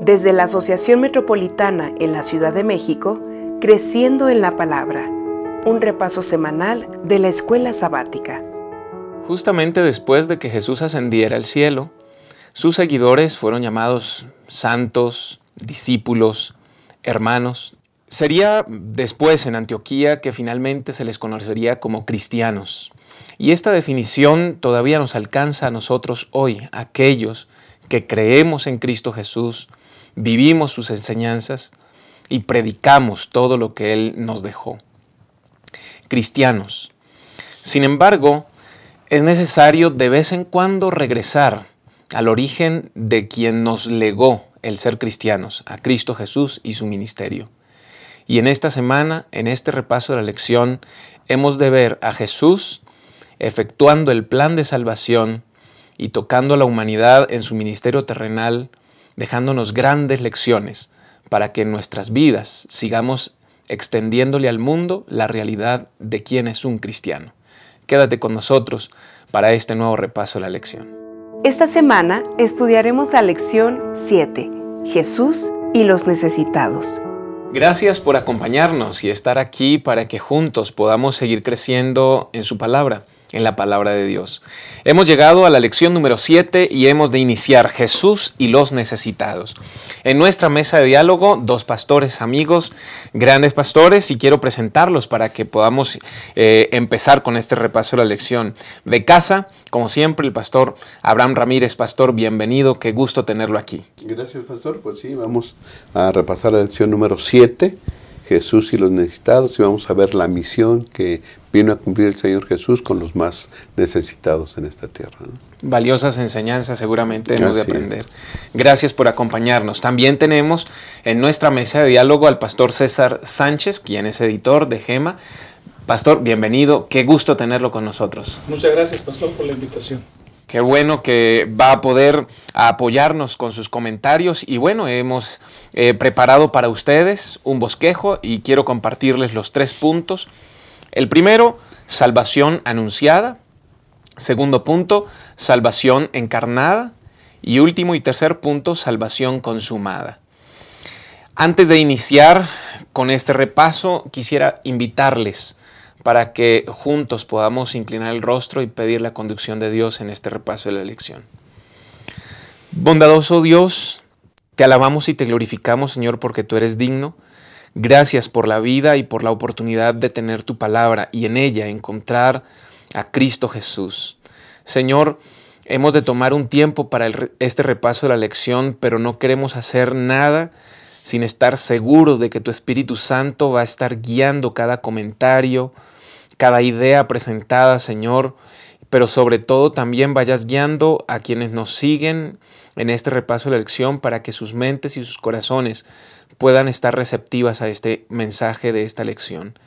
Desde la Asociación Metropolitana en la Ciudad de México, Creciendo en la Palabra, un repaso semanal de la escuela sabática. Justamente después de que Jesús ascendiera al cielo, sus seguidores fueron llamados santos, discípulos, hermanos. Sería después en Antioquía que finalmente se les conocería como cristianos. Y esta definición todavía nos alcanza a nosotros hoy, aquellos que creemos en Cristo Jesús, vivimos sus enseñanzas y predicamos todo lo que Él nos dejó. Cristianos. Sin embargo, es necesario de vez en cuando regresar al origen de quien nos legó el ser cristianos, a Cristo Jesús y su ministerio. Y en esta semana, en este repaso de la lección, hemos de ver a Jesús efectuando el plan de salvación y tocando a la humanidad en su ministerio terrenal, dejándonos grandes lecciones para que en nuestras vidas sigamos extendiéndole al mundo la realidad de quién es un cristiano. Quédate con nosotros para este nuevo repaso de la lección. Esta semana estudiaremos la lección 7, Jesús y los necesitados. Gracias por acompañarnos y estar aquí para que juntos podamos seguir creciendo en su palabra en la palabra de Dios. Hemos llegado a la lección número 7 y hemos de iniciar Jesús y los necesitados. En nuestra mesa de diálogo, dos pastores amigos, grandes pastores, y quiero presentarlos para que podamos eh, empezar con este repaso de la lección. De casa, como siempre, el pastor Abraham Ramírez. Pastor, bienvenido, qué gusto tenerlo aquí. Gracias, pastor. Pues sí, vamos a repasar la lección número 7. Jesús y los necesitados y vamos a ver la misión que vino a cumplir el Señor Jesús con los más necesitados en esta tierra. Valiosas enseñanzas seguramente hemos de aprender. Gracias por acompañarnos. También tenemos en nuestra mesa de diálogo al pastor César Sánchez, quien es editor de GEMA. Pastor, bienvenido. Qué gusto tenerlo con nosotros. Muchas gracias, pastor, por la invitación. Qué bueno que va a poder apoyarnos con sus comentarios y bueno, hemos eh, preparado para ustedes un bosquejo y quiero compartirles los tres puntos. El primero, salvación anunciada. Segundo punto, salvación encarnada. Y último y tercer punto, salvación consumada. Antes de iniciar con este repaso, quisiera invitarles para que juntos podamos inclinar el rostro y pedir la conducción de Dios en este repaso de la lección. Bondadoso Dios, te alabamos y te glorificamos, Señor, porque tú eres digno. Gracias por la vida y por la oportunidad de tener tu palabra y en ella encontrar a Cristo Jesús. Señor, hemos de tomar un tiempo para este repaso de la lección, pero no queremos hacer nada sin estar seguros de que tu Espíritu Santo va a estar guiando cada comentario, cada idea presentada, Señor, pero sobre todo también vayas guiando a quienes nos siguen en este repaso de la lección para que sus mentes y sus corazones puedan estar receptivas a este mensaje de esta lección.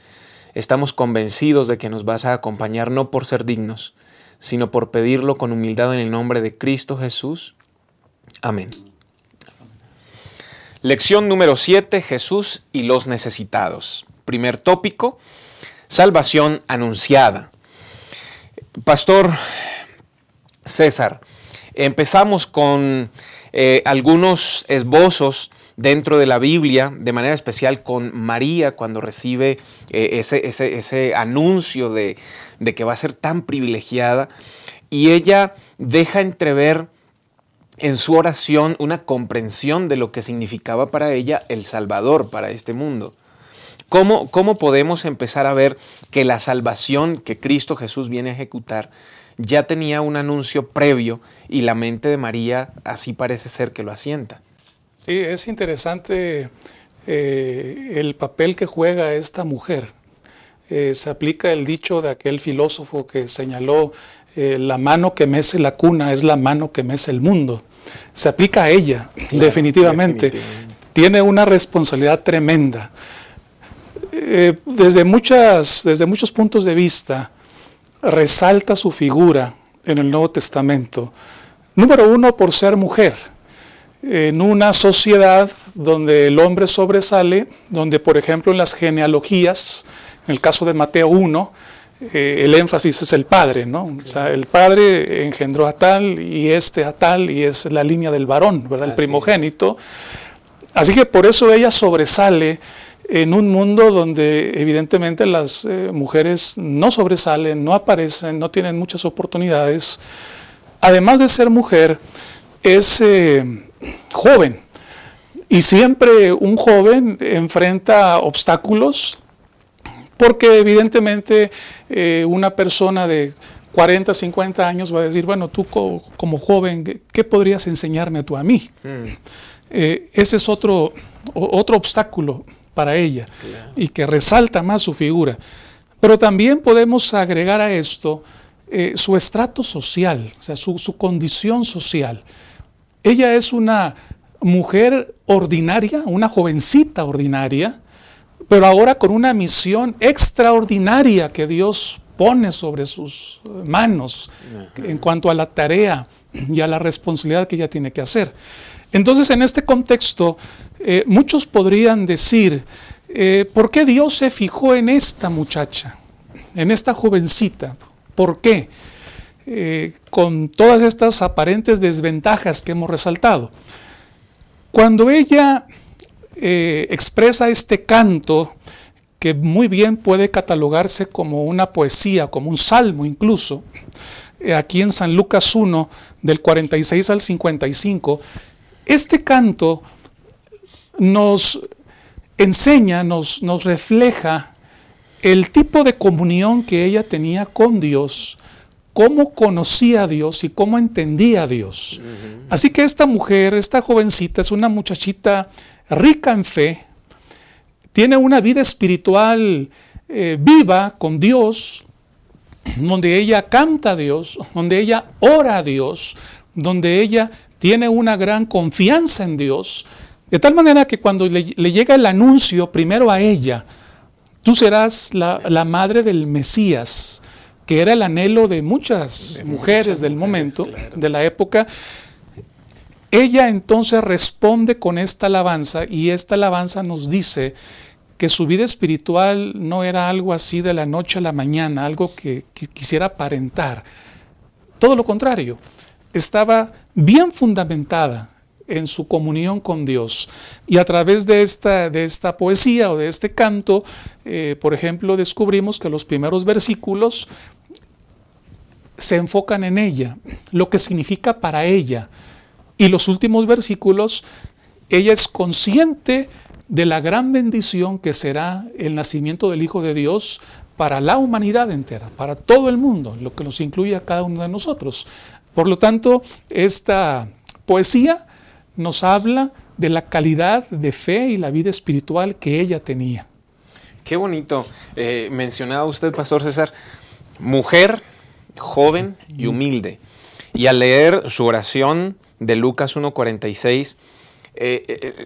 Estamos convencidos de que nos vas a acompañar no por ser dignos, sino por pedirlo con humildad en el nombre de Cristo Jesús. Amén. Lección número 7, Jesús y los necesitados. Primer tópico, salvación anunciada. Pastor César, empezamos con eh, algunos esbozos dentro de la Biblia, de manera especial con María cuando recibe eh, ese, ese, anuncio de, de que va a ser tan privilegiada y ella deja entrever en su oración una comprensión de lo que significaba para ella el Salvador para este mundo. ¿Cómo, podemos empezar a ver que la salvación que Cristo Jesús viene a ejecutar ya tenía un anuncio previo y la mente de María así parece ser que lo asienta? Sí, es interesante eh, el papel que juega esta mujer. Eh, se aplica el dicho de aquel filósofo que señaló, eh, la mano que mece la cuna es la mano que mece el mundo. Se aplica a ella, definitivamente. Tiene una responsabilidad tremenda. Eh, desde, muchas, desde muchos puntos de vista, resalta su figura en el Nuevo Testamento. Número uno, por ser mujer. En una sociedad donde el hombre sobresale, donde por ejemplo en las genealogías, en el caso de Mateo 1, eh, el énfasis es el padre, ¿no? O sea, el padre engendró a tal y este a tal y es la línea del varón, ¿verdad? El primogénito. Así que por eso ella sobresale en un mundo donde evidentemente las eh, mujeres no sobresalen, no aparecen, no tienen muchas oportunidades. Además de ser mujer, es eh, joven. Y siempre un joven enfrenta obstáculos porque evidentemente eh, una persona de 40, 50 años va a decir, bueno, tú como joven, ¿qué podrías enseñarme tú a mí? Mm. Ese es otro, otro obstáculo para ella y que resalta más su figura. Pero también podemos agregar a esto eh, su estrato social, o sea, su, su condición social. Ella es una mujer ordinaria, una jovencita ordinaria, pero ahora con una misión extraordinaria que Dios pone sobre sus manos en cuanto a la tarea y a la responsabilidad que ella tiene que hacer. Entonces, en este contexto, eh, muchos podrían decir, eh, ¿por qué Dios se fijó en esta muchacha, en esta jovencita? ¿Por qué? Eh, con todas estas aparentes desventajas que hemos resaltado. Cuando ella expresa este canto que muy bien puede catalogarse como una poesía, como un salmo incluso, aquí en San Lucas 1, del 46 al 55, este canto nos enseña, nos, nos refleja el tipo de comunión que ella tenía con Dios, cómo conocía a Dios y cómo entendía a Dios. Así que esta mujer, esta jovencita, es una muchachita rica en fe, tiene una vida espiritual eh, viva con Dios, donde ella canta a Dios, donde ella ora a Dios, donde ella tiene una gran confianza en Dios, de tal manera que cuando le, llega el anuncio primero a ella, tú serás la, madre del Mesías, que era el anhelo de muchas mujeres del momento, de la época, ella entonces responde con esta alabanza y esta alabanza nos dice que su vida espiritual no era algo así de la noche a la mañana, algo que, quisiera aparentar. Todo lo contrario, estaba bien fundamentada en su comunión con Dios. Y a través de esta, de esta poesía o de este canto, eh, por ejemplo, descubrimos que los primeros versículos se enfocan en ella, lo que significa para ella, y los últimos versículos, ella es consciente de la gran bendición que será el nacimiento del Hijo de Dios para la humanidad entera, para todo el mundo, lo que nos incluye a cada uno de nosotros. Por lo tanto, esta poesía nos habla de la calidad de fe y la vida espiritual que ella tenía. Qué bonito. Eh, mencionaba usted, Pastor César, mujer, joven y humilde. Y al leer su oración, de Lucas 1.46, eh, eh,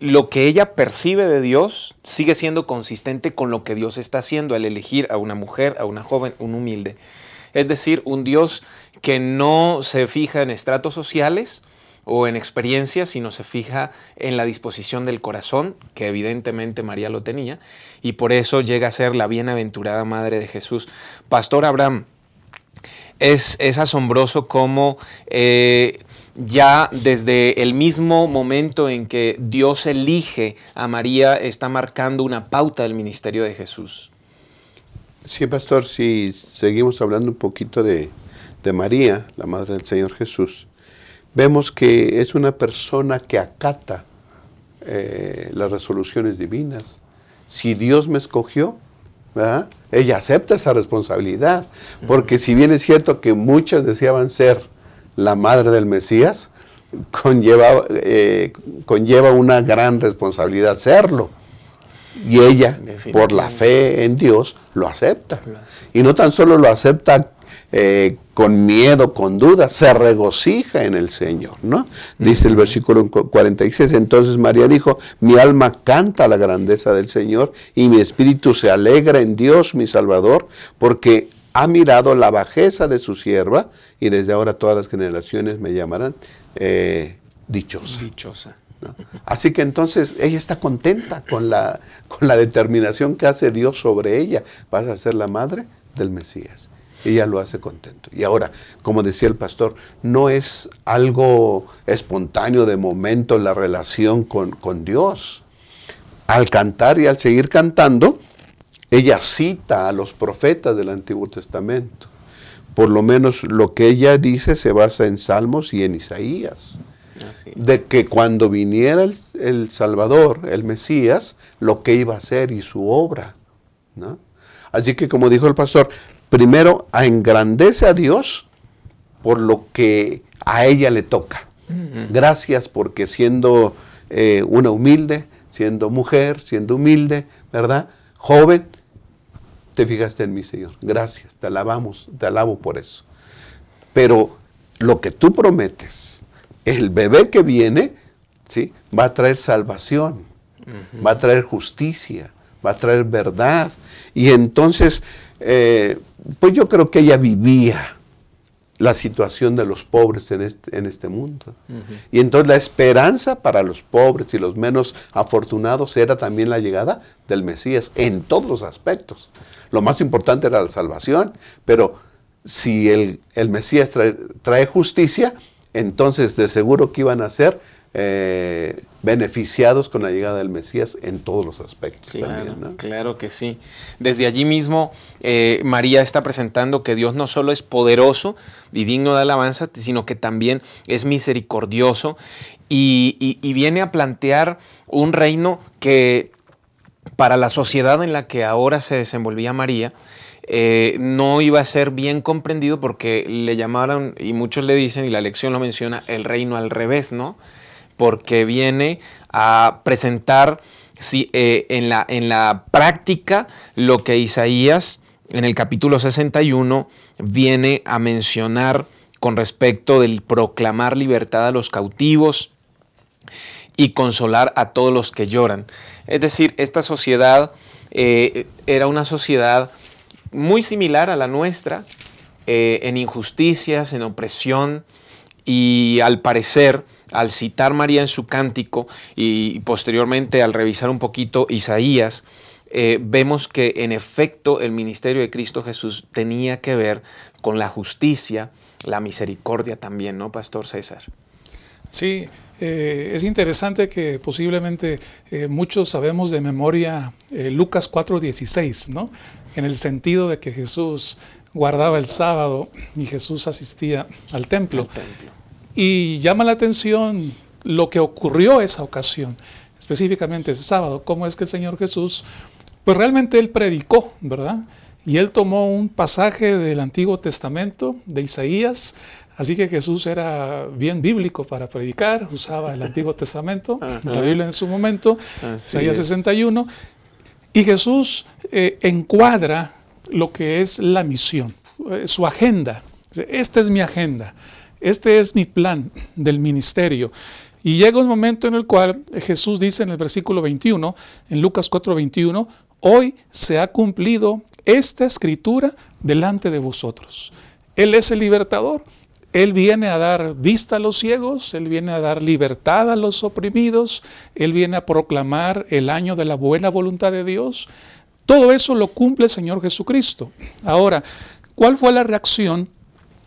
lo que ella percibe de Dios sigue siendo consistente con lo que Dios está haciendo al elegir a una mujer, a una joven, un humilde. Es decir, un Dios que no se fija en estratos sociales o en experiencias, sino se fija en la disposición del corazón, que evidentemente María lo tenía, y por eso llega a ser la bienaventurada Madre de Jesús. Pastor Abraham, es, es asombroso cómo ya desde el mismo momento en que Dios elige a María está marcando una pauta del ministerio de Jesús. Sí, pastor, si seguimos hablando un poquito de, María, la Madre del Señor Jesús, vemos que es una persona que acata eh, las resoluciones divinas. Si Dios me escogió, ella acepta esa responsabilidad, porque si bien es cierto que muchas deseaban ser la madre del Mesías, conlleva, eh, conlleva una gran responsabilidad serlo. Y ella, por la fe en Dios, lo acepta. Y no tan solo lo acepta eh, con miedo, con duda, se regocija en el Señor, ¿no? Dice el versículo 46, entonces María dijo, mi alma canta la grandeza del Señor y mi espíritu se alegra en Dios, mi Salvador, porque ha mirado la bajeza de su sierva y desde ahora todas las generaciones me llamarán eh, dichosa. Dichosa. Así que entonces ella está contenta con la, con la determinación que hace Dios sobre ella. Vas a ser la madre del Mesías. Ella lo hace contento. Y ahora, como decía el pastor, no es algo espontáneo de momento la relación con, con Dios. Al cantar y al seguir cantando, ella cita a los profetas del Antiguo Testamento. Por lo menos lo que ella dice se basa en Salmos y en Isaías. De que cuando viniera el, Salvador, el Mesías, lo que iba a hacer y su obra. Así que como dijo el pastor, primero engrandece a Dios por lo que a ella le toca. Gracias porque siendo eh, una humilde, siendo mujer, siendo humilde, ¿verdad? Joven, te fijaste en mí, Señor. Gracias, te alabamos, te alabo por eso. Pero lo que tú prometes, el bebé que viene, ¿sí? va a traer salvación, va a traer justicia, va a traer verdad. Y entonces, eh, pues yo creo que ella vivía la situación de los pobres en este, en este mundo. Y entonces la esperanza para los pobres y los menos afortunados era también la llegada del Mesías en todos los aspectos. Lo más importante era la salvación, pero si el, Mesías trae, justicia, entonces de seguro que iban a ser eh, beneficiados con la llegada del Mesías en todos los aspectos. Claro, claro que sí. Desde allí mismo eh, María está presentando que Dios no solo es poderoso y digno de alabanza, sino que también es misericordioso y, viene a plantear un reino que para la sociedad en la que ahora se desenvolvía María, eh, no iba a ser bien comprendido porque le llamaron, y muchos le dicen, y la lección lo menciona, el reino al revés, ¿no? Porque viene a presentar eh, en, la, en la práctica lo que Isaías en el capítulo 61 viene a mencionar con respecto del proclamar libertad a los cautivos y consolar a todos los que lloran. Es decir, esta sociedad eh, era una sociedad muy similar a la nuestra, eh, en injusticias, en opresión, y al parecer al citar María en su cántico y posteriormente al revisar un poquito Isaías, eh, vemos que en efecto el ministerio de Cristo Jesús tenía que ver con la justicia, la misericordia también, ¿no, Pastor César? Sí, eh, es interesante que posiblemente eh, muchos sabemos de memoria Lucas 4:16, ¿no? En el sentido de que Jesús guardaba el sábado y Jesús asistía al templo. Al templo. Y llama la atención lo que ocurrió esa ocasión, específicamente ese sábado, cómo es que el Señor Jesús, pues realmente él predicó, ¿verdad? Y él tomó un pasaje del Antiguo Testamento, de Isaías, así que Jesús era bien bíblico para predicar, usaba el Antiguo Testamento, la Biblia en su momento, Isaías 61, y Jesús eh, encuadra lo que es la misión, eh, su agenda. Esta es mi agenda. Este es mi plan del ministerio. Y llega un momento en el cual Jesús dice en el versículo 21, en Lucas 4, 21, hoy se ha cumplido esta escritura delante de vosotros. Él es el libertador. Él viene a dar vista a los ciegos, Él viene a dar libertad a los oprimidos, Él viene a proclamar el año de la buena voluntad de Dios. Todo eso lo cumple el Señor Jesucristo. Ahora, ¿cuál fue la reacción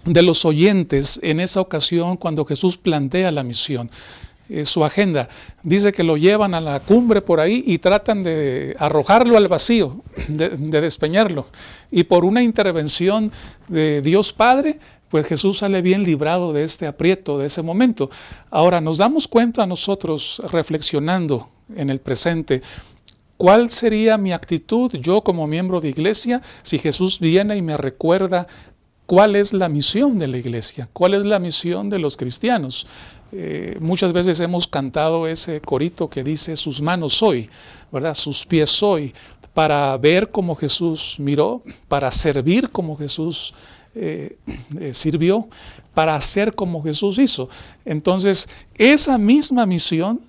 de los oyentes en esa ocasión cuando Jesús plantea la misión. Eh, su agenda dice que lo llevan a la cumbre por ahí y tratan de arrojarlo al vacío, de, despeñarlo. Y por una intervención de Dios Padre, pues Jesús sale bien librado de este aprieto, de ese momento. Ahora nos damos cuenta nosotros, reflexionando en el presente, ¿Cuál sería mi actitud yo como miembro de iglesia si Jesús viene y me recuerda ¿Cuál es la misión de la iglesia? ¿Cuál es la misión de los cristianos? Eh, muchas veces hemos cantado ese corito que dice, sus manos soy, ¿verdad? Sus pies soy, para ver como Jesús miró, para servir como Jesús eh, eh, sirvió, para hacer como Jesús hizo. Entonces, esa misma misión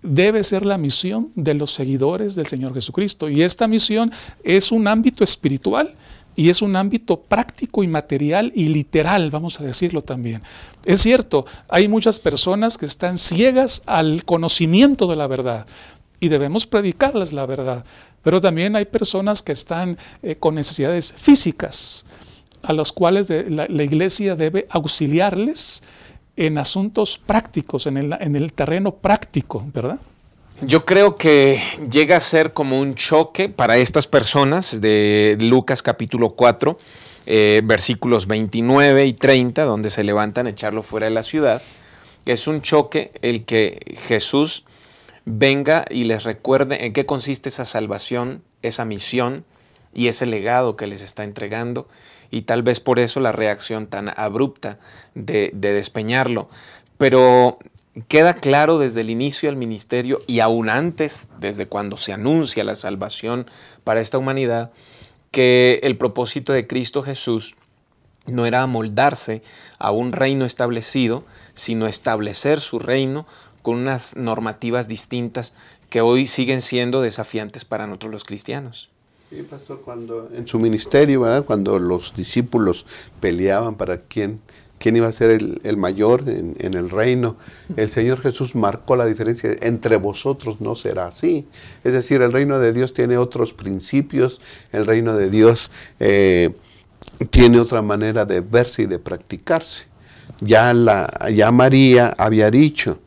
debe ser la misión de los seguidores del Señor Jesucristo. Y esta misión es un ámbito espiritual y es un ámbito práctico y material y literal, vamos a decirlo también. Es cierto, hay muchas personas que están ciegas al conocimiento de la verdad. y debemos predicarles la verdad. Pero también hay personas que están eh, con necesidades físicas, a los cuales la, iglesia debe auxiliarles en asuntos prácticos, en el, en el terreno práctico, ¿verdad? Yo creo que llega a ser como un choque para estas personas de Lucas capítulo 4, eh, versículos 29 y 30, donde se levantan a echarlo fuera de la ciudad. Es un choque el que Jesús venga y les recuerde en qué consiste esa salvación, esa misión y ese legado que les está entregando. Y tal vez por eso la reacción tan abrupta de, de despeñarlo. Pero queda claro desde el inicio del ministerio y aún antes, desde cuando se anuncia la salvación para esta humanidad, que el propósito de Cristo Jesús no era amoldarse a un reino establecido, sino establecer su reino con unas normativas distintas que hoy siguen siendo desafiantes para nosotros los cristianos. Sí, pastor, cuando en su ministerio, ¿verdad? cuando los discípulos peleaban para quién, quién iba a ser el, mayor en, el reino, el Señor Jesús marcó la diferencia, entre vosotros no será así. Es decir, el reino de Dios tiene otros principios, el reino de Dios eh, tiene otra manera de verse y de practicarse. Ya, la, ya María había dicho,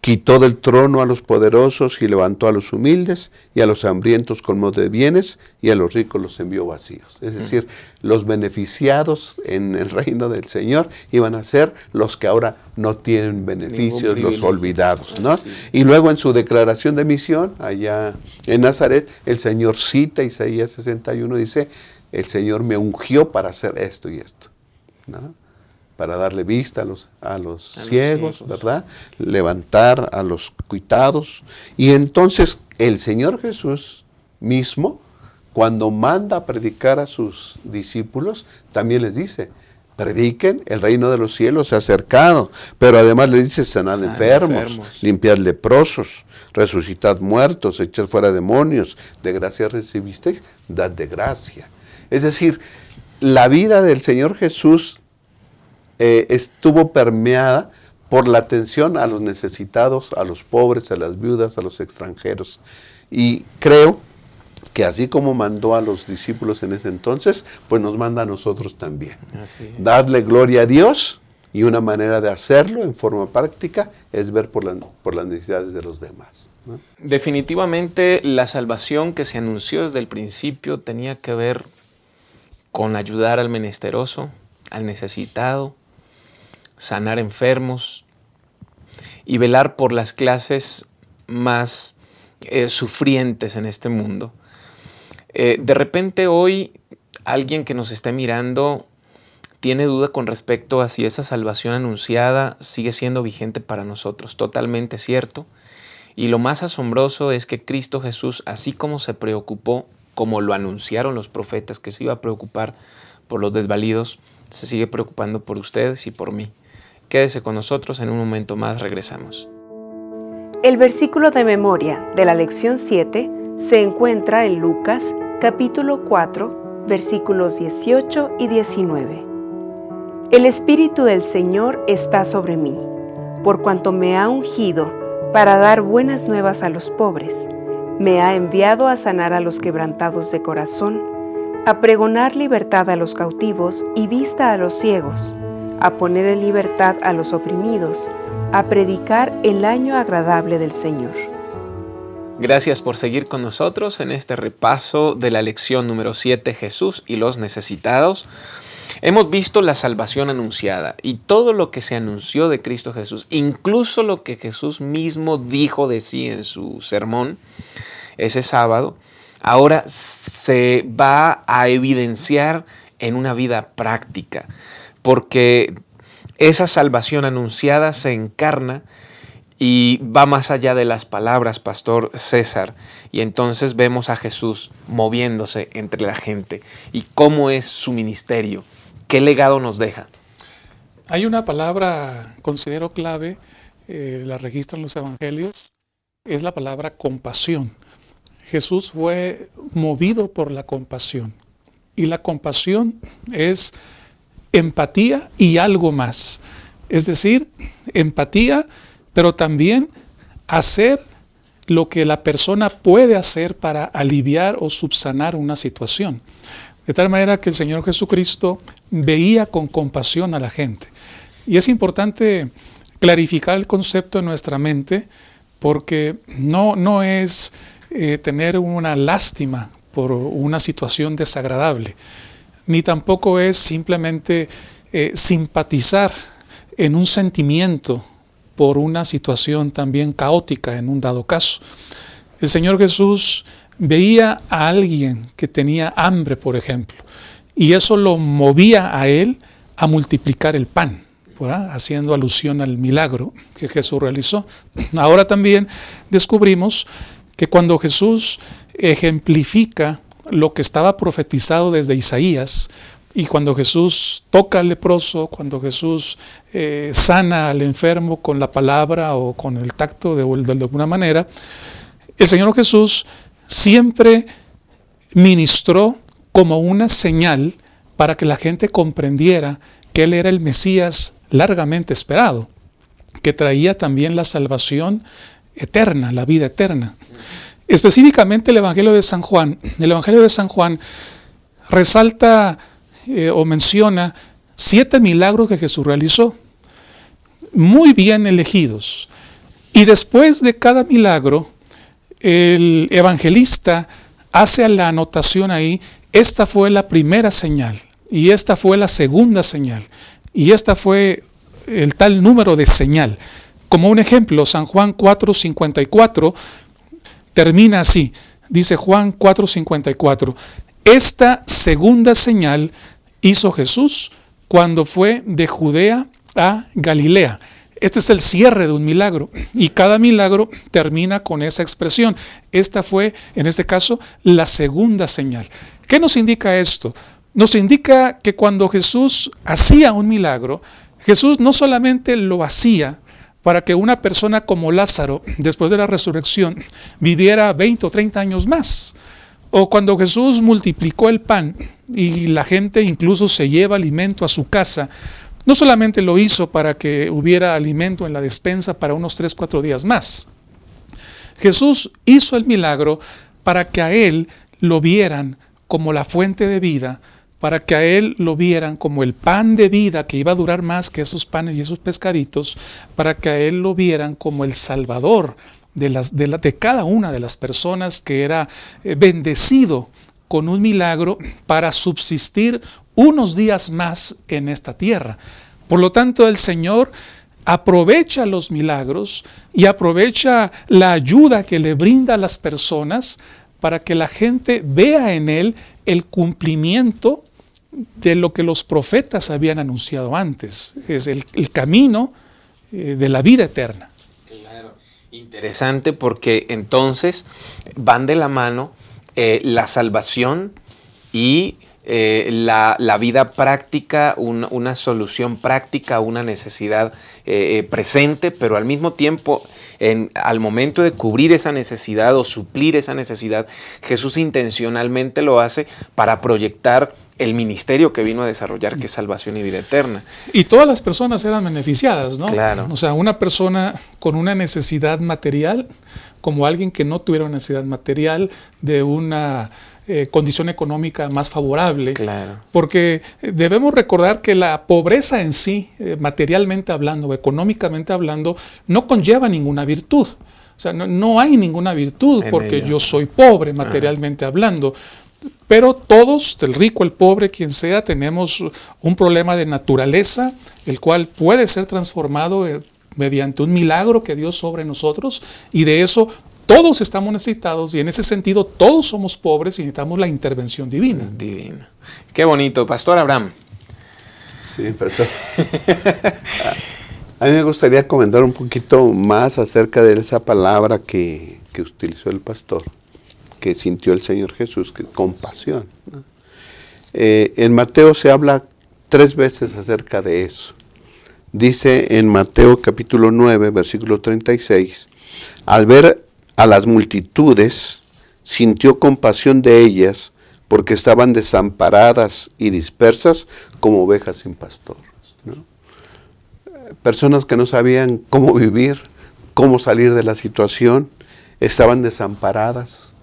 Quitó del trono a los poderosos y levantó a los humildes, y a los hambrientos colmó de bienes, y a los ricos los envió vacíos. Es decir, los beneficiados en el reino del Señor iban a ser los que ahora no tienen beneficios, los olvidados. ¿no? Y luego en su declaración de misión, allá en Nazaret, el Señor cita Isaías 61, dice, el Señor me ungió para hacer esto y esto. ¿no? Para darle vista a los, a los, ciegos, ¿verdad? Levantar a los cuitados. Y entonces el Señor Jesús mismo, cuando manda a predicar a sus discípulos, también les dice, prediquen, el reino de los cielos se ha acercado, pero además les dice, sanad enfermos, limpiar leprosos, resucitad muertos, echar fuera demonios, de gracia recibisteis, dad de gracia. Es decir, la vida del Señor Jesús eh, estuvo permeada por la atención a los necesitados, a los pobres, a las viudas, a los extranjeros. Y creo que así como mandó a los discípulos en ese entonces, pues nos manda a nosotros también. Darle gloria a Dios y una manera de hacerlo en forma práctica es ver por, por las necesidades de los demás. Definitivamente la salvación que se anunció desde el principio tenía que ver con ayudar al menesteroso, al necesitado, sanar enfermos y velar por las clases más eh, sufrientes en este mundo. Eh, de repente hoy alguien que nos esté mirando tiene duda con respecto a si esa salvación anunciada sigue siendo vigente para nosotros. Totalmente cierto. Y lo más asombroso es que Cristo Jesús, así como se preocupó, como lo anunciaron los profetas, que se iba a preocupar por los desvalidos, se sigue preocupando por ustedes y por mí. Quédese con nosotros, en un momento más regresamos. El versículo de memoria de la lección 7 se encuentra en Lucas capítulo 4 versículos 18 y 19. El Espíritu del Señor está sobre mí, por cuanto me ha ungido para dar buenas nuevas a los pobres, me ha enviado a sanar a los quebrantados de corazón, a pregonar libertad a los cautivos y vista a los ciegos a poner en libertad a los oprimidos, a predicar el año agradable del Señor. Gracias por seguir con nosotros en este repaso de la lección número 7, Jesús y los necesitados. Hemos visto la salvación anunciada y todo lo que se anunció de Cristo Jesús, incluso lo que Jesús mismo dijo de sí en su sermón ese sábado, ahora se va a evidenciar en una vida práctica porque esa salvación anunciada se encarna y va más allá de las palabras, Pastor César. Y entonces vemos a Jesús moviéndose entre la gente. ¿Y cómo es su ministerio? ¿Qué legado nos deja? Hay una palabra, considero clave, eh, la registran los evangelios, es la palabra compasión. Jesús fue movido por la compasión. Y la compasión es empatía y algo más. Es decir, empatía, pero también hacer lo que la persona puede hacer para aliviar o subsanar una situación. De tal manera que el Señor Jesucristo veía con compasión a la gente. Y es importante clarificar el concepto en nuestra mente porque no, no es eh, tener una lástima por una situación desagradable, ni tampoco es simplemente eh, simpatizar en un sentimiento por una situación también caótica en un dado caso. El Señor Jesús veía a alguien que tenía hambre, por ejemplo, y eso lo movía a él a multiplicar el pan, haciendo alusión al milagro que Jesús realizó. Ahora también descubrimos que cuando Jesús ejemplifica lo que estaba profetizado desde Isaías, y cuando Jesús toca al leproso, cuando Jesús eh, sana al enfermo con la palabra o con el tacto de, de alguna manera, el Señor Jesús siempre ministró como una señal para que la gente comprendiera que Él era el Mesías largamente esperado, que traía también la salvación eterna, la vida eterna. Específicamente el Evangelio de San Juan. El Evangelio de San Juan resalta eh, o menciona siete milagros que Jesús realizó, muy bien elegidos. Y después de cada milagro, el evangelista hace la anotación ahí, esta fue la primera señal, y esta fue la segunda señal, y esta fue el tal número de señal. Como un ejemplo, San Juan 4:54 termina así, dice Juan 4:54, esta segunda señal hizo Jesús cuando fue de Judea a Galilea. Este es el cierre de un milagro y cada milagro termina con esa expresión. Esta fue, en este caso, la segunda señal. ¿Qué nos indica esto? Nos indica que cuando Jesús hacía un milagro, Jesús no solamente lo hacía para que una persona como Lázaro, después de la resurrección, viviera 20 o 30 años más, o cuando Jesús multiplicó el pan y la gente incluso se lleva alimento a su casa, no solamente lo hizo para que hubiera alimento en la despensa para unos 3, 4 días más. Jesús hizo el milagro para que a Él lo vieran como la fuente de vida, para que a Él lo vieran como el pan de vida que iba a durar más que esos panes y esos pescaditos, para que a Él lo vieran como el Salvador de, las, de, cada una de las personas que era eh, bendecido con un milagro para subsistir unos días más en esta tierra. Por lo tanto, el Señor aprovecha los milagros y aprovecha la ayuda que le brinda a las personas para que la gente vea en Él el cumplimiento de lo que los profetas habían anunciado antes. Es el, el camino eh, de la vida eterna. Interesante porque entonces van de la mano eh, la salvación y eh, la, vida práctica, una solución práctica, una necesidad presente, pero al mismo tiempo, en, al momento de cubrir esa necesidad o suplir esa necesidad, Jesús intencionalmente lo hace para proyectar el ministerio que vino a desarrollar, que es salvación y vida eterna. Y todas las personas eran beneficiadas, ¿no? Claro. O sea, una persona con una necesidad material, como alguien que no tuviera una necesidad material de una eh, condición económica más favorable. Claro. Porque debemos recordar que la pobreza en sí, eh, materialmente hablando, o económicamente hablando, no conlleva ninguna virtud. O sea, no, hay ninguna virtud porque yo soy pobre materialmente hablando. Pero todos, el rico, el pobre, quien sea, tenemos un problema de naturaleza, el cual puede ser transformado eh, mediante un milagro que Dios sobre nosotros, y de eso todos estamos necesitados, y en ese sentido todos somos pobres y necesitamos la intervención divina. Divina. Qué bonito. Pastor Abraham. Sí, pastor. A mí me gustaría comentar un poquito más acerca de esa palabra que, que utilizó el pastor que sintió el Señor Jesús, que compasión. Eh, en Mateo se habla tres veces acerca de eso. Dice en Mateo capítulo 9, versículo 36, al ver a las multitudes, sintió compasión de ellas porque estaban desamparadas y dispersas como ovejas sin pastor. Personas que no sabían cómo vivir, cómo salir de la situación, estaban desamparadas,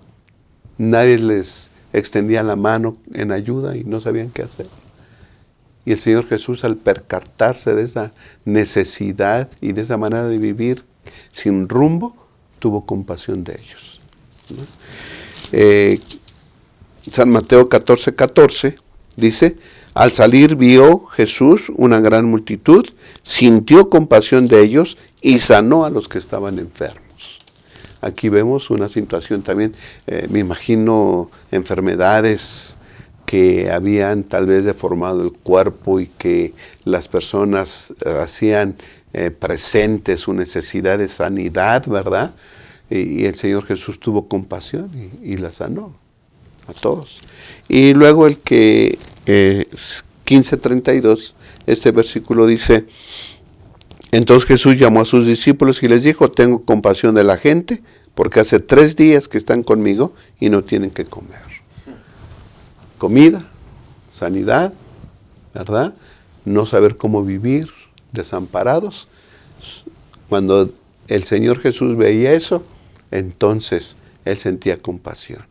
nadie les extendía la mano en ayuda y no sabían qué hacer. Y el Señor Jesús al percatarse de esa necesidad y de esa manera de vivir sin rumbo, tuvo compasión de ellos. Eh, San Mateo 14, 14 dice, al salir vio Jesús una gran multitud, sintió compasión de ellos y sanó a los que estaban enfermos. Aquí vemos una situación también, eh, me imagino enfermedades que habían tal vez deformado el cuerpo y que las personas eh, hacían eh, presente su necesidad de sanidad, ¿verdad? Y, el Señor Jesús tuvo compasión y, la sanó a todos. Y luego el que 15.32, este versículo dice, entonces Jesús llamó a sus discípulos y les dijo, tengo compasión de la gente, porque hace tres días que están conmigo y no tienen que comer. Comida, sanidad, ¿verdad? No saber cómo vivir, desamparados. Cuando el Señor Jesús veía eso, entonces Él sentía compasión.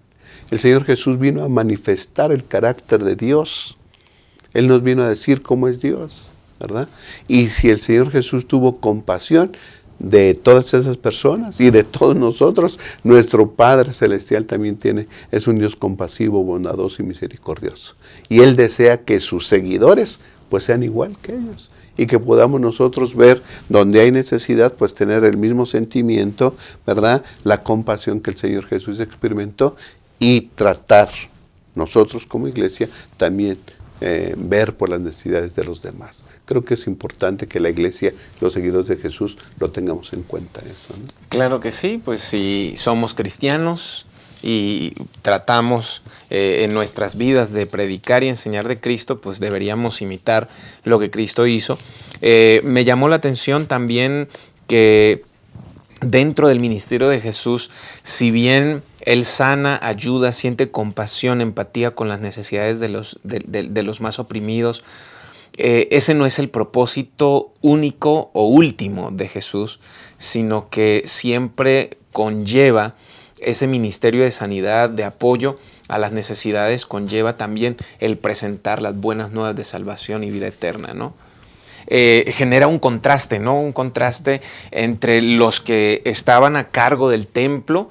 El Señor Jesús vino a manifestar el carácter de Dios. Él nos vino a decir cómo es Dios. ¿Verdad? Y si el Señor Jesús tuvo compasión de todas esas personas y de todos nosotros, nuestro Padre Celestial también tiene, es un Dios compasivo, bondadoso y misericordioso. Y Él desea que sus seguidores pues sean igual que ellos y que podamos nosotros ver donde hay necesidad, pues tener el mismo sentimiento, ¿verdad? La compasión que el Señor Jesús experimentó y tratar nosotros como iglesia también eh, ver por las necesidades de los demás creo que es importante que la iglesia, los seguidores de Jesús, lo tengamos en cuenta eso. Claro que sí, pues si somos cristianos y tratamos eh, en nuestras vidas de predicar y enseñar de Cristo, pues deberíamos imitar lo que Cristo hizo. Eh, me llamó la atención también que dentro del ministerio de Jesús, si bien Él sana, ayuda, siente compasión, empatía con las necesidades de los, de los más oprimidos, eh, ese no es el propósito único o último de Jesús, sino que siempre conlleva ese ministerio de sanidad, de apoyo a las necesidades, conlleva también el presentar las buenas nuevas de salvación y vida eterna, ¿no? Eh, genera un contraste, ¿no? Un contraste entre los que estaban a cargo del templo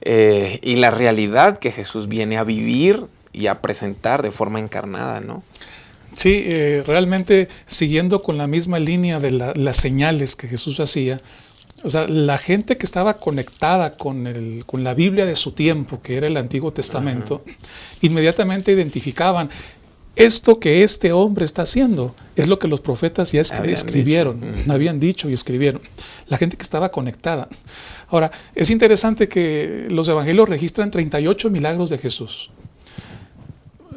eh, y la realidad que Jesús viene a vivir y a presentar de forma encarnada, ¿no? Sí, eh, realmente siguiendo con la misma línea de las señales que Jesús hacía, o sea, la gente que estaba conectada con, el, con la Biblia de su tiempo, que era el Antiguo Testamento, inmediatamente identificaban esto que este hombre está haciendo. Es lo que los profetas ya escribieron, habían dicho y escribieron. La gente que estaba conectada. Ahora, es interesante que los evangelios registran 38 milagros de Jesús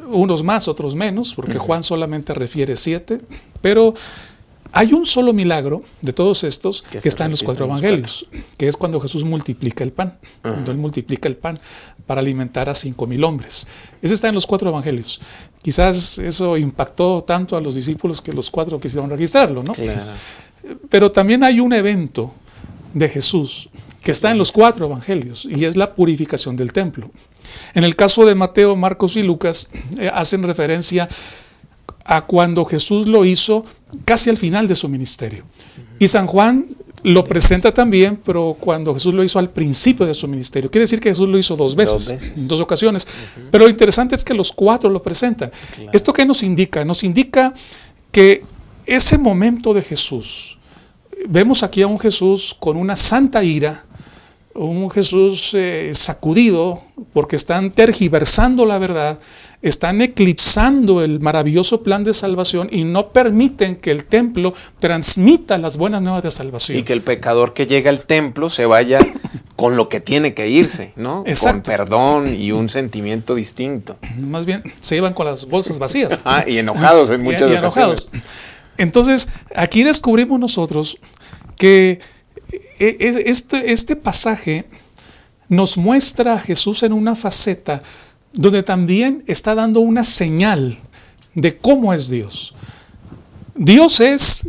unos más, otros menos, porque Juan solamente refiere siete, pero hay un solo milagro de todos estos que, está en los cuatro evangelios, que es cuando Jesús multiplica el pan, cuando Él multiplica el pan para alimentar a cinco mil hombres. Ese está en los cuatro evangelios. Quizás eso impactó tanto a los discípulos que los cuatro quisieron registrarlo, ¿no? Pero también hay un evento de Jesús que está en los cuatro evangelios y es la purificación del templo. En el caso de Mateo, Marcos y Lucas eh, hacen referencia a cuando Jesús lo hizo casi al final de su ministerio. Y San Juan lo presenta también, pero cuando Jesús lo hizo al principio de su ministerio. Quiere decir que Jesús lo hizo dos veces, en dos ocasiones. Pero lo interesante es que los cuatro lo presentan. ¿Esto qué nos indica? Nos indica que ese momento de Jesús, vemos aquí a un Jesús con una santa ira, un Jesús eh, sacudido porque están tergiversando la verdad, están eclipsando el maravilloso plan de salvación y no permiten que el templo transmita las buenas nuevas de salvación. Y que el pecador que llega al templo se vaya con lo que tiene que irse, ¿no? Con perdón y un sentimiento distinto. Más bien, se iban con las bolsas vacías. ah, y enojados en muchas y, Enojados. Entonces, aquí descubrimos nosotros que e, e, este, este pasaje nos muestra a Jesús en una faceta donde también está dando una señal de cómo es Dios. Dios es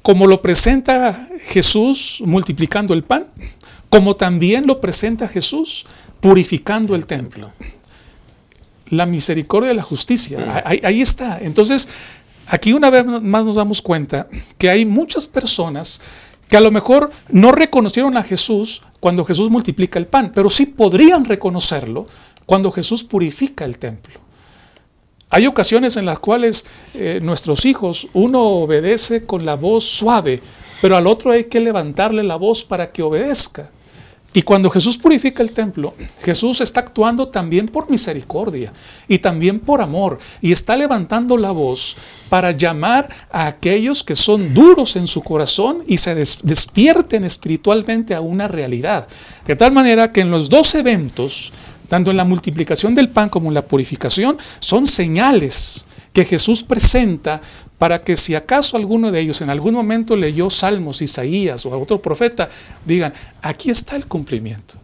como lo presenta Jesús multiplicando el pan, como también lo presenta Jesús, purificando el templo. La misericordia y la justicia, ahí, ahí está. Entonces, aquí una vez más nos damos cuenta que hay muchas personas que a lo mejor no reconocieron a Jesús cuando Jesús multiplica el pan, pero sí podrían reconocerlo cuando Jesús purifica el templo. Hay ocasiones en las cuales eh, nuestros hijos, uno obedece con la voz suave, pero al otro hay que levantarle la voz para que obedezca. Y cuando Jesús purifica el templo, Jesús está actuando también por misericordia y también por amor y está levantando la voz para llamar a aquellos que son duros en su corazón y se despierten espiritualmente a una realidad. De tal manera que en los dos eventos tanto en la multiplicación del pan como en la purificación, son señales que Jesús presenta para que si acaso alguno de ellos en algún momento leyó Salmos, Isaías o otro profeta, digan, aquí está el cumplimiento.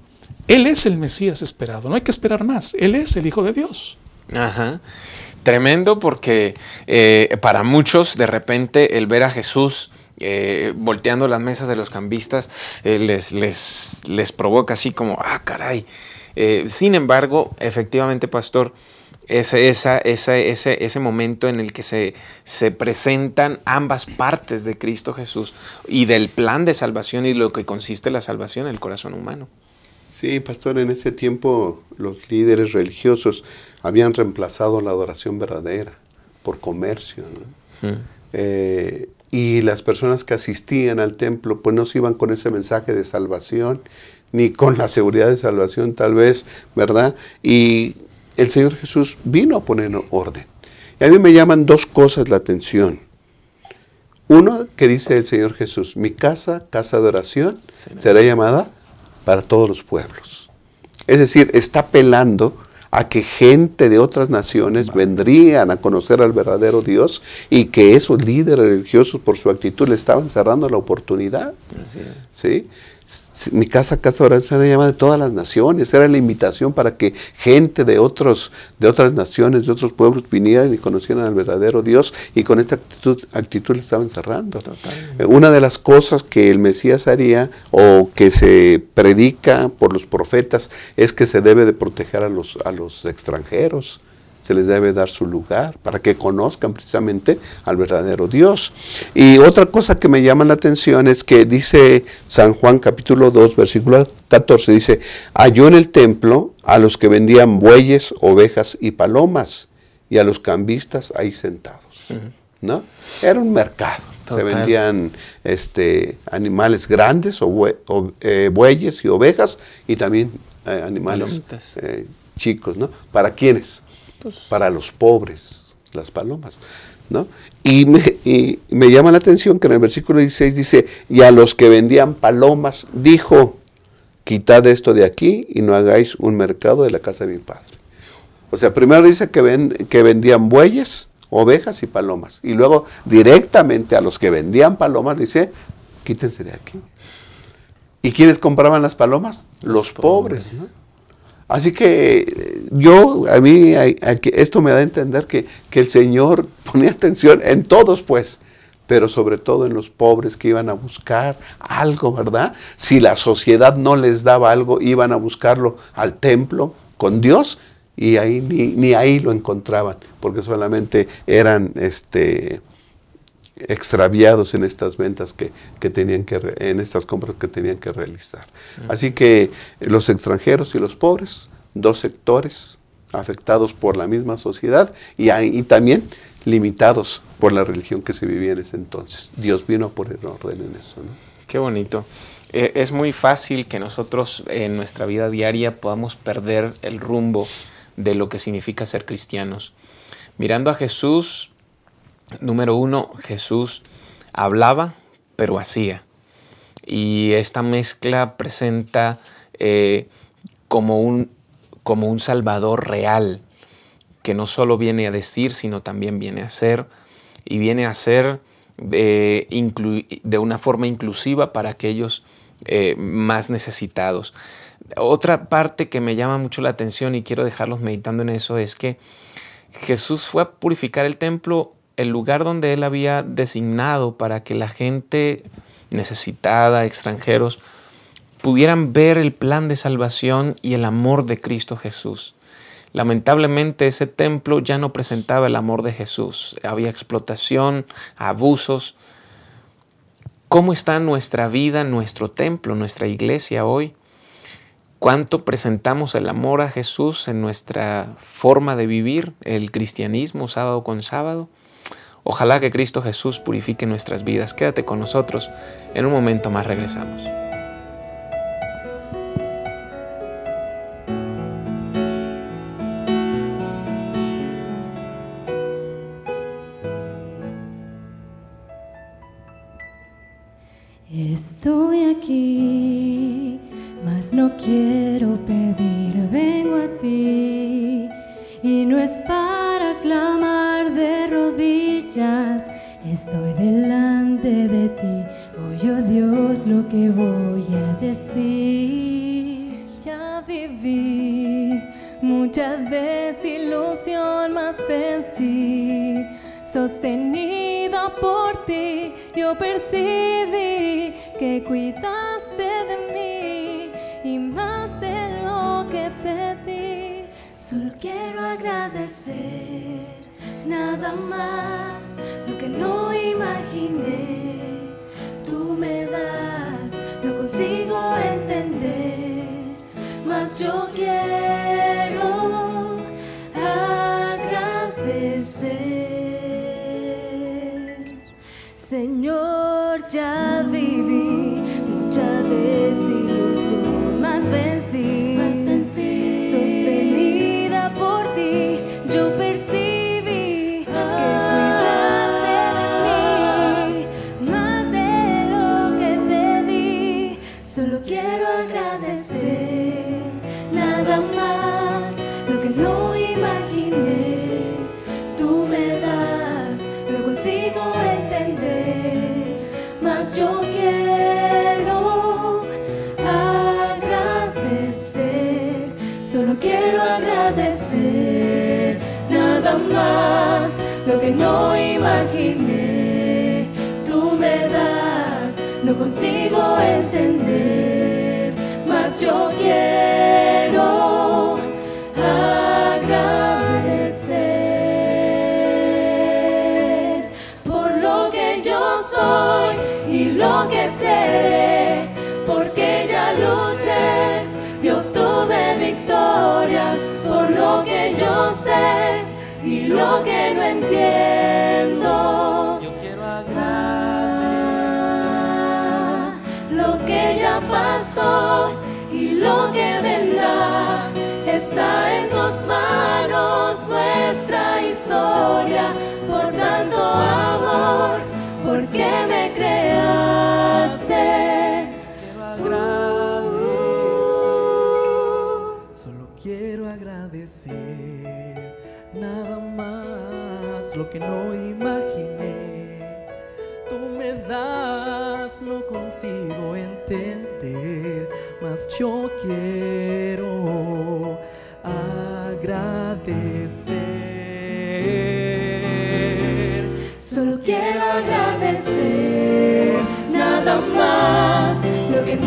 Él es el Mesías esperado, no hay que esperar más, Él es el Hijo de Dios. Ajá. Tremendo porque eh, para muchos de repente el ver a Jesús eh, volteando las mesas de los cambistas eh, les, les, les provoca así como, ah, caray, eh, sin embargo, efectivamente, pastor, ese, esa, ese, ese, momento en el que se, se presentan ambas partes de Cristo Jesús y del plan de salvación y lo que consiste la salvación en el corazón humano. Sí, pastor, en ese tiempo los líderes religiosos habían reemplazado la adoración verdadera por comercio. Eh, y las personas que asistían al templo pues no se iban con ese mensaje de salvación ni con la seguridad de salvación tal vez, ¿verdad? Y el Señor Jesús vino a poner orden. Y a mí me llaman dos cosas la atención. Uno que dice el Señor Jesús, mi casa, casa de oración, será llamada para todos los pueblos. Es decir, está apelando a que gente de otras naciones vendrían a conocer al verdadero Dios y que esos líderes religiosos por su actitud le estaban cerrando la oportunidad. ¿sí? Mi casa, casa de oración, era llamada de todas las naciones, era la invitación para que gente de, otros, de otras naciones, de otros pueblos vinieran y conocieran al verdadero Dios y con esta actitud, actitud le estaban cerrando. Una de las cosas que el Mesías haría o que se predica por los profetas es que se debe de proteger a los, a los extranjeros se les debe dar su lugar para que conozcan precisamente al verdadero Dios. Y otra cosa que me llama la atención es que dice San Juan capítulo 2, versículo 14, dice, halló en el templo a los que vendían bueyes, ovejas y palomas, y a los cambistas ahí sentados. ¿no? Era un mercado. Se vendían este, animales grandes, o, eh, bueyes y ovejas, y también eh, animales eh, chicos, ¿no? ¿Para quiénes? Para los pobres, las palomas. ¿no? Y me, llama la atención que en el versículo 16 dice, y a los que vendían palomas, dijo, quitad esto de aquí y no hagáis un mercado de la casa de mi padre. O sea, primero dice que, ven, que vendían bueyes, ovejas y palomas. Y luego directamente a los que vendían palomas dice, quítense de aquí. ¿Y quiénes compraban las palomas? Los, pobres. ¿no? Así que yo, a mí, esto me da a entender que, que, el Señor ponía atención en todos, pues, pero sobre todo en los pobres que iban a buscar algo, ¿verdad? Si la sociedad no les daba algo, iban a buscarlo al templo con Dios y ahí ni, ni ahí lo encontraban, porque solamente eran, este, extraviados en estas ventas que, tenían que, en estas compras que tenían que realizar. Así que los extranjeros y los pobres, dos sectores afectados por la misma sociedad y, y también limitados por la religión que se vivía en ese entonces. Dios vino a poner orden en eso. Qué bonito. Eh, es muy fácil que nosotros en nuestra vida diaria podamos perder el rumbo de lo que significa ser cristianos. Mirando a Jesús, Número uno, Jesús hablaba, pero hacía. Y esta mezcla presenta eh, como, un, como un Salvador real, que no solo viene a decir, sino también viene a ser, y viene a ser eh, de una forma inclusiva para aquellos eh, más necesitados. Otra parte que me llama mucho la atención y quiero dejarlos meditando en eso es que Jesús fue a purificar el templo el lugar donde él había designado para que la gente necesitada, extranjeros, pudieran ver el plan de salvación y el amor de Cristo Jesús. Lamentablemente ese templo ya no presentaba el amor de Jesús. Había explotación, abusos. ¿Cómo está nuestra vida, nuestro templo, nuestra iglesia hoy? ¿Cuánto presentamos el amor a Jesús en nuestra forma de vivir el cristianismo sábado con sábado? Ojalá que Cristo Jesús purifique nuestras vidas. Quédate con nosotros. En un momento más regresamos. Mas yo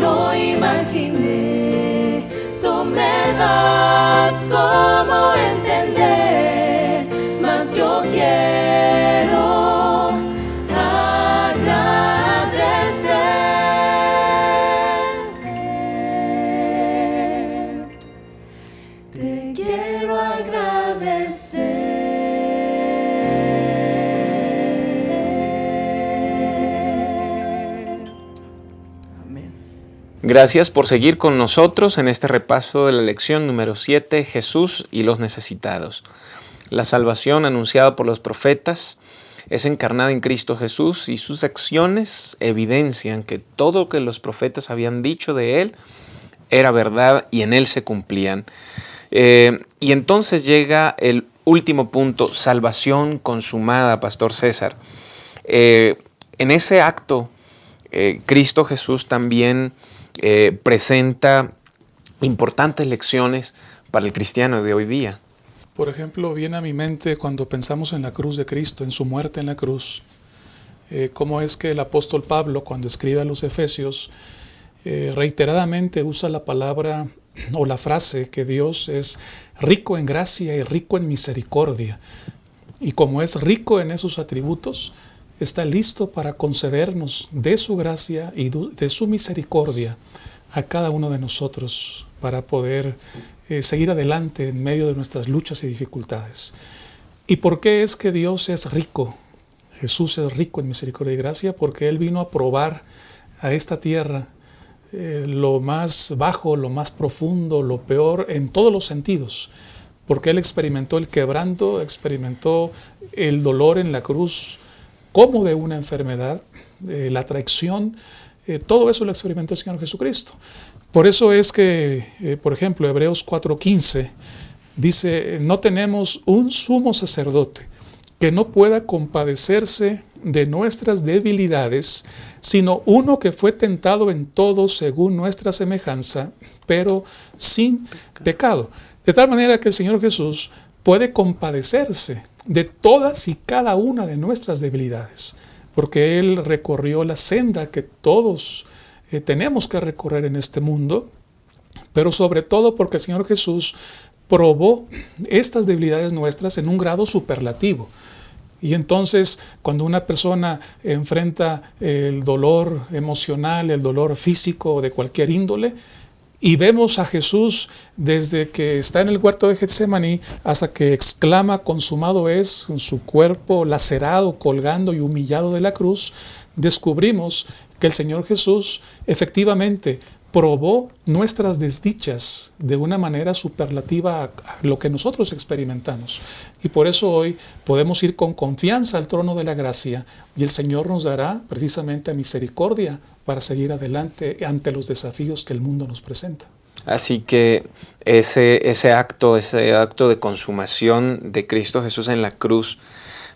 lo Gracias por seguir con nosotros en este repaso de la lección número 7, Jesús y los necesitados. La salvación anunciada por los profetas es encarnada en Cristo Jesús y sus acciones evidencian que todo lo que los profetas habían dicho de Él era verdad y en Él se cumplían. Eh, y entonces llega el último punto, salvación consumada, Pastor César. Eh, en ese acto, eh, Cristo Jesús también eh, presenta importantes lecciones para el cristiano de hoy día. Por ejemplo, viene a mi mente cuando pensamos en la cruz de Cristo, en su muerte en la cruz, eh, cómo es que el apóstol Pablo, cuando escribe a los Efesios, eh, reiteradamente usa la palabra o la frase que Dios es rico en gracia y rico en misericordia. Y como es rico en esos atributos, está listo para concedernos de su gracia y de su misericordia a cada uno de nosotros para poder eh, seguir adelante en medio de nuestras luchas y dificultades. ¿Y por qué es que Dios es rico? Jesús es rico en misericordia y gracia porque Él vino a probar a esta tierra eh, lo más bajo, lo más profundo, lo peor en todos los sentidos. Porque Él experimentó el quebranto, experimentó el dolor en la cruz como de una enfermedad, eh, la traición, eh, todo eso lo experimentó el Señor Jesucristo. Por eso es que, por ejemplo, Hebreos 4:15 dice, no tenemos un sumo sacerdote que no pueda compadecerse de nuestras debilidades, sino uno que fue tentado en todo según nuestra semejanza, pero sin pecado. De tal manera que el Señor Jesús puede compadecerse de todas y cada una de nuestras debilidades, porque Él recorrió la senda que todos eh, tenemos que recorrer en este mundo, pero sobre todo porque el Señor Jesús probó estas debilidades nuestras en un grado superlativo. Y entonces cuando una persona enfrenta el dolor emocional, el dolor físico de cualquier índole, y vemos a Jesús desde que está en el huerto de Getsemaní hasta que exclama, consumado es, con su cuerpo lacerado, colgando y humillado de la cruz, descubrimos que el Señor Jesús efectivamente probó nuestras desdichas de una manera superlativa a, lo que nosotros experimentamos. Y por eso hoy podemos ir con confianza al trono de la gracia y el Señor nos dará precisamente misericordia para seguir adelante ante los desafíos que el mundo nos presenta. Así que ese, ese acto, ese acto de consumación de Cristo Jesús en la cruz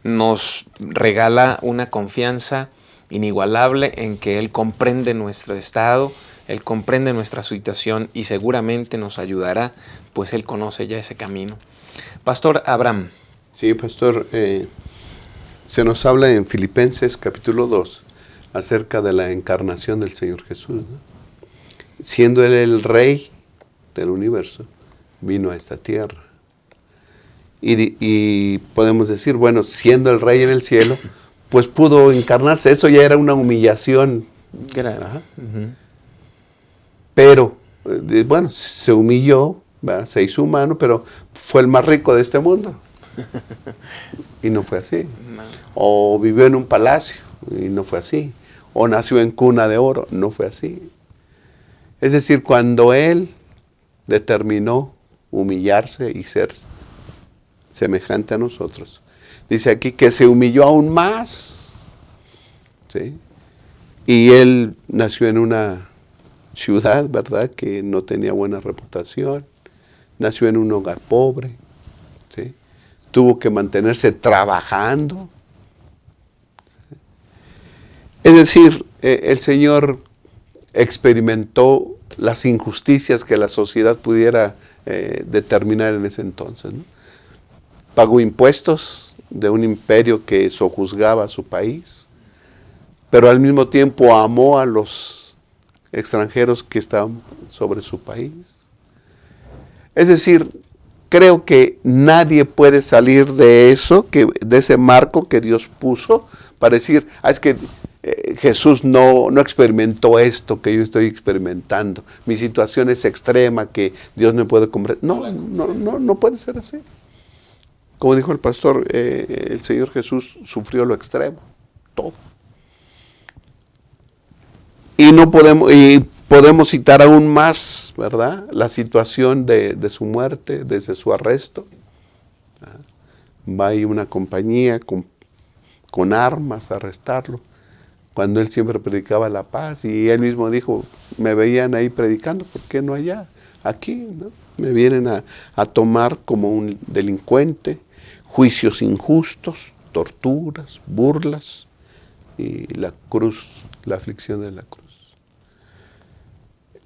nos regala una confianza inigualable en que Él comprende nuestro estado, él comprende nuestra situación y seguramente nos ayudará, pues Él conoce ya ese camino. Pastor Abraham. Sí, pastor, eh, se nos habla en Filipenses capítulo 2 acerca de la encarnación del Señor Jesús. Siendo Él el rey del universo, vino a esta tierra. Y, podemos decir, bueno, siendo el rey en el cielo, pues pudo encarnarse. Eso ya era una humillación. Pero, eh, bueno, se humilló, se hizo humano, pero fue el más rico de este mundo. Y no fue así. O vivió en un palacio y no fue así. O nació en cuna de oro, no fue así. Es decir, cuando él determinó humillarse y ser semejante a nosotros, dice aquí que se humilló aún más. ¿sí? Y él nació en una ciudad, ¿verdad? Que no tenía buena reputación, nació en un hogar pobre, ¿sí? tuvo que mantenerse trabajando. Es decir, eh, el Señor experimentó las injusticias que la sociedad pudiera eh, determinar en ese entonces. Pagó impuestos de un imperio que sojuzgaba a su país, pero al mismo tiempo amó a los extranjeros que están sobre su país. Es decir, creo que nadie puede salir de eso, que, de ese marco que Dios puso, para decir, ah, es que eh, Jesús no, no, experimentó esto que yo estoy experimentando. Mi situación es extrema, que Dios no puede comprender. No, no, no, no puede ser así. Como dijo el pastor, eh, el Señor Jesús sufrió lo extremo, todo. Y no podemos, y podemos citar aún más, ¿verdad? La situación de, su muerte, desde su arresto. Va ahí una compañía con, con armas a arrestarlo, cuando él siempre predicaba la paz y él mismo dijo, me veían ahí predicando, ¿por qué no allá? Aquí, ¿no? Me vienen a, a tomar como un delincuente, juicios injustos, torturas, burlas y la cruz, la aflicción de la cruz.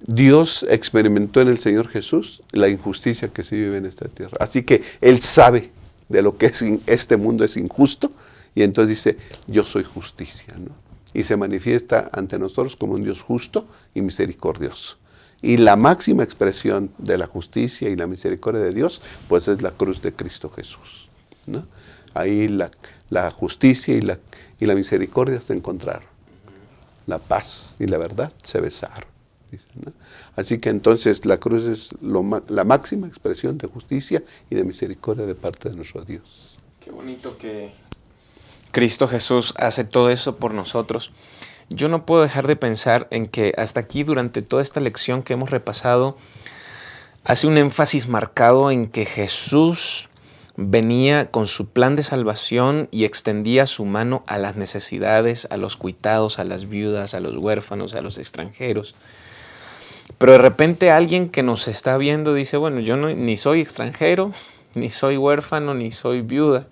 Dios experimentó en el Señor Jesús la injusticia que se vive en esta tierra. Así que Él sabe de lo que es este mundo es injusto y entonces dice, yo soy justicia. ¿no? y se manifiesta ante nosotros como un Dios justo y misericordioso. Y la máxima expresión de la justicia y la misericordia de Dios, pues es la cruz de Cristo Jesús. ¿no? Ahí la, justicia y la, y la misericordia se encontraron. La paz y la verdad se besaron. Así que entonces la cruz es la máxima expresión de justicia y de misericordia de parte de nuestro Dios. Qué bonito que Cristo Jesús hace todo eso por nosotros. Yo no puedo dejar de pensar en que hasta aquí, durante toda esta lección que hemos repasado, hace un énfasis marcado en que Jesús venía con su plan de salvación y extendía su mano a las necesidades, a los cuitados, a las viudas, a los huérfanos, a los extranjeros. Pero de repente alguien que nos está viendo dice, bueno, yo no- ni soy extranjero, ni soy huérfano, ni soy viuda.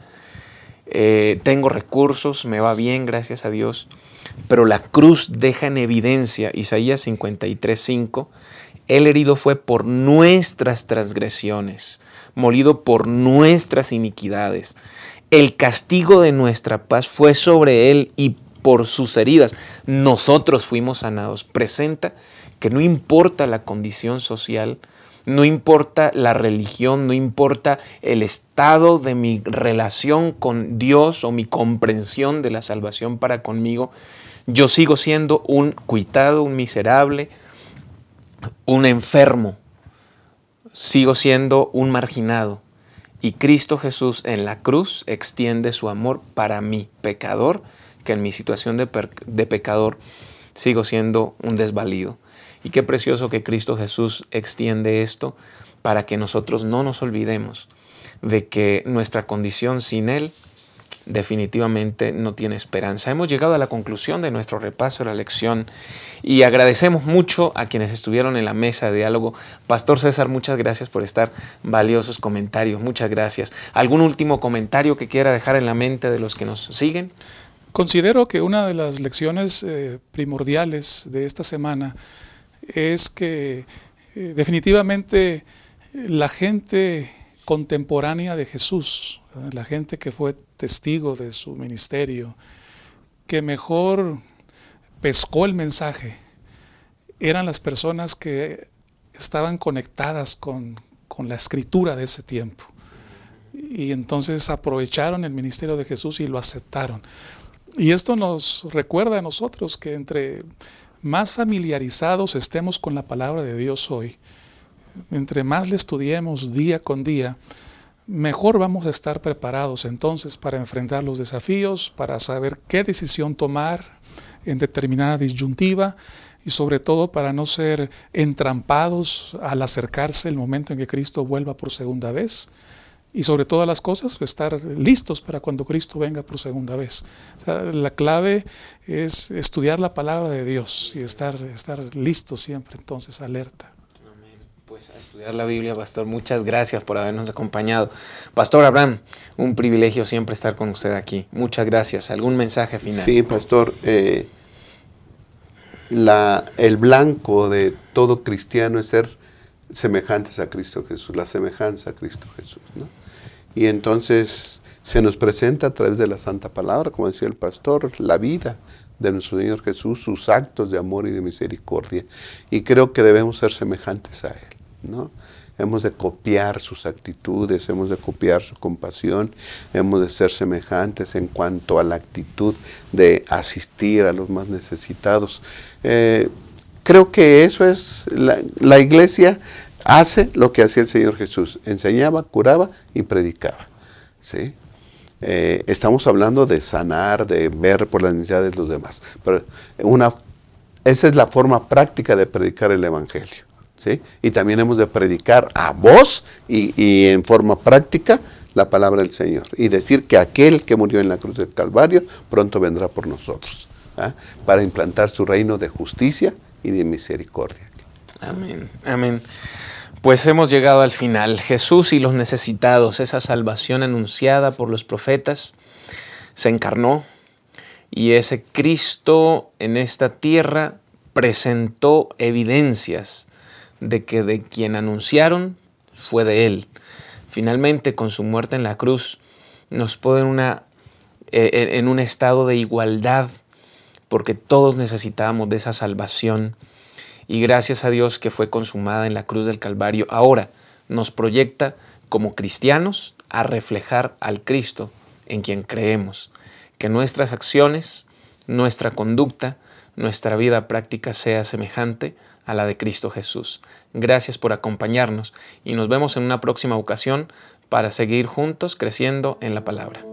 Eh, tengo recursos, me va bien, gracias a Dios. Pero la cruz deja en evidencia, Isaías 53:5, el herido fue por nuestras transgresiones, molido por nuestras iniquidades. El castigo de nuestra paz fue sobre él y por sus heridas nosotros fuimos sanados. Presenta que no importa la condición social, no importa la religión, no importa el estado de mi relación con Dios o mi comprensión de la salvación para conmigo, yo sigo siendo un cuitado, un miserable, un enfermo, sigo siendo un marginado. Y Cristo Jesús en la cruz extiende su amor para mí, pecador, que en mi situación de, de pecador sigo siendo un desvalido. Y qué precioso que Cristo Jesús extiende esto para que nosotros no nos olvidemos de que nuestra condición sin Él definitivamente no tiene esperanza. Hemos llegado a la conclusión de nuestro repaso de la lección y agradecemos mucho a quienes estuvieron en la mesa de diálogo. Pastor César, muchas gracias por estar valiosos comentarios. Muchas gracias. ¿Algún último comentario que quiera dejar en la mente de los que nos siguen? Considero que una de las lecciones eh, primordiales de esta semana es que eh, definitivamente la gente contemporánea de Jesús, la gente que fue testigo de su ministerio, que mejor pescó el mensaje, eran las personas que estaban conectadas con, con la escritura de ese tiempo. Y entonces aprovecharon el ministerio de Jesús y lo aceptaron. Y esto nos recuerda a nosotros que entre más familiarizados estemos con la palabra de Dios hoy, entre más le estudiemos día con día, mejor vamos a estar preparados entonces para enfrentar los desafíos, para saber qué decisión tomar en determinada disyuntiva y sobre todo para no ser entrampados al acercarse el momento en que Cristo vuelva por segunda vez y sobre todas las cosas estar listos para cuando Cristo venga por segunda vez. O sea, la clave es estudiar la palabra de Dios y estar, estar listos siempre, entonces alerta. Pues a estudiar la Biblia, Pastor. Muchas gracias por habernos acompañado. Pastor Abraham, un privilegio siempre estar con usted aquí. Muchas gracias. ¿Algún mensaje final? Sí, pastor. eh, la, el blanco de todo cristiano es ser semejantes a Cristo Jesús, la semejanza a Cristo Jesús. ¿no? Y entonces se nos presenta a través de la Santa Palabra, como decía el pastor, la vida de nuestro Señor Jesús, sus actos de amor y de misericordia. Y creo que debemos ser semejantes a Él. ¿no? Hemos de copiar sus actitudes, hemos de copiar su compasión, hemos de ser semejantes en cuanto a la actitud de asistir a los más necesitados. Eh, creo que eso es, la, la iglesia hace lo que hacía el Señor Jesús, enseñaba, curaba y predicaba. ¿sí? Eh, estamos hablando de sanar, de ver por las necesidades de los demás, pero una, esa es la forma práctica de predicar el Evangelio. ¿sí? Y también hemos de predicar a voz y, en forma práctica la palabra del Señor y decir que aquel que murió en la cruz del Calvario pronto vendrá por nosotros ¿ah? para implantar su reino de justicia y de misericordia. Amén, amén. Pues hemos llegado al final. Jesús y los necesitados, esa salvación anunciada por los profetas, se encarnó y ese Cristo en esta tierra presentó evidencias de que de quien anunciaron fue de Él. Finalmente, con su muerte en la cruz, nos pone una, eh, en un estado de igualdad porque todos necesitábamos de esa salvación. Y gracias a Dios que fue consumada en la cruz del Calvario, ahora nos proyecta como cristianos a reflejar al Cristo en quien creemos. Que nuestras acciones, nuestra conducta, nuestra vida práctica sea semejante a la de Cristo Jesús. Gracias por acompañarnos y nos vemos en una próxima ocasión para seguir juntos creciendo en la palabra.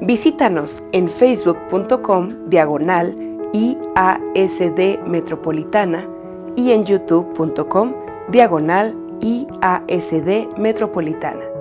Visítanos en facebook.com diagonal IASD Metropolitana y en youtube.com diagonal IASD Metropolitana.